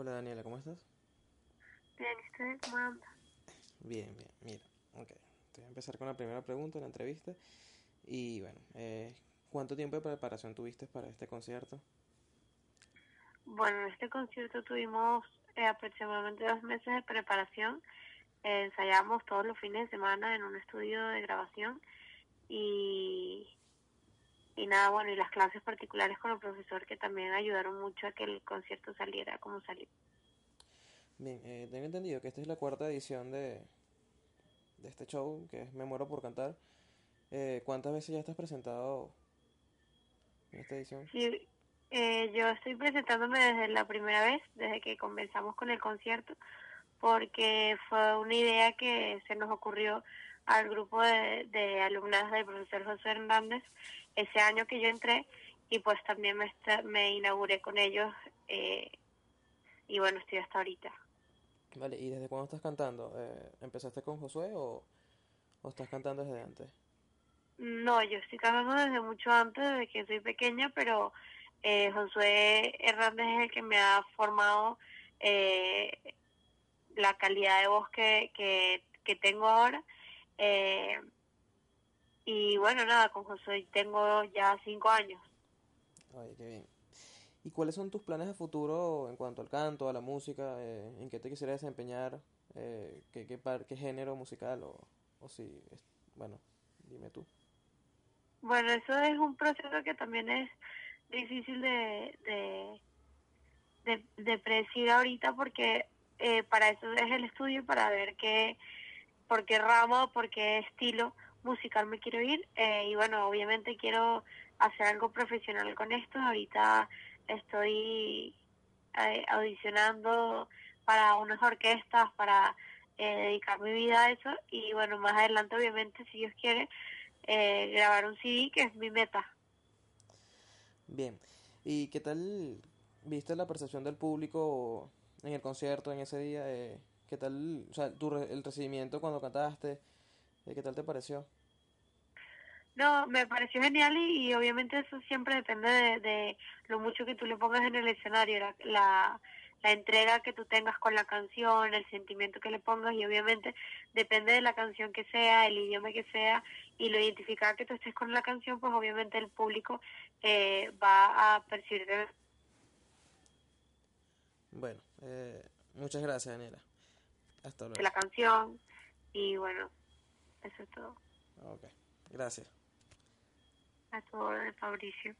Hola Daniela, ¿cómo estás? Bien, ¿y ustedes cómo andan? Bien, bien, mira, ok. Te voy a empezar con la primera pregunta la entrevista. Y bueno, eh, ¿cuánto tiempo de preparación tuviste para este concierto? Bueno, en este concierto tuvimos eh, aproximadamente dos meses de preparación. Eh, ensayamos todos los fines de semana en un estudio de grabación y, y nada, bueno, y las clases particulares con el profesor que también ayudaron mucho a que el concierto saliera como salió. Bien, eh, tengo entendido que esta es la cuarta edición de, de este show, que es Me Muero por Cantar. Eh, ¿cuántas veces ya estás presentado en esta edición? Sí, eh, yo estoy presentándome desde la primera vez, desde que comenzamos con el concierto, porque fue una idea que se nos ocurrió al grupo de, de alumnas del profesor José Hernández ese año que yo entré y pues también me, esta- me inauguré con ellos eh, y bueno, estoy hasta ahorita. Vale, ¿y desde cuándo estás cantando? Eh, ¿empezaste con Josué o, o estás cantando desde antes? No, yo estoy cantando desde mucho antes, desde que soy pequeña, pero eh, Josué Hernández es el que me ha formado eh, la calidad de voz que, que, que tengo ahora. Eh, y bueno, nada, con Josué tengo ya cinco años. Oye, qué bien. ¿Y cuáles son tus planes de futuro en cuanto al canto, a la música? eh, ¿en qué te quisieras desempeñar? Eh, ¿qué, qué, par- qué género musical? O, o si, es- bueno, dime tú. Bueno, eso es un proceso que también es difícil de, de, de, de predecir ahorita porque eh, para eso es el estudio, para ver qué, por qué ramo, por qué estilo musical me quiero ir. Eh, y bueno, obviamente quiero hacer algo profesional con esto. Ahorita estoy eh, audicionando para unas orquestas, para eh, dedicar mi vida a eso. Y bueno, más adelante, obviamente, si Dios quiere, grabar un CD, que es mi meta. Bien. ¿Y qué tal viste la percepción del público en el concierto en ese día? Eh, ¿qué tal, o sea, tu re- el recibimiento cuando cantaste? Eh, ¿qué tal te pareció? No, me pareció genial y, y obviamente eso siempre depende de, de lo mucho que tú le pongas en el escenario, la, la, la entrega que tú tengas con la canción, el sentimiento que le pongas y obviamente depende de la canción que sea, el idioma que sea y lo identificada que tú estés con la canción, pues obviamente el público eh, va a percibir Bueno, eh, muchas gracias, Daniela. Hasta de luego. la canción y bueno, eso es todo. Ok, gracias. A todo de Fabricio.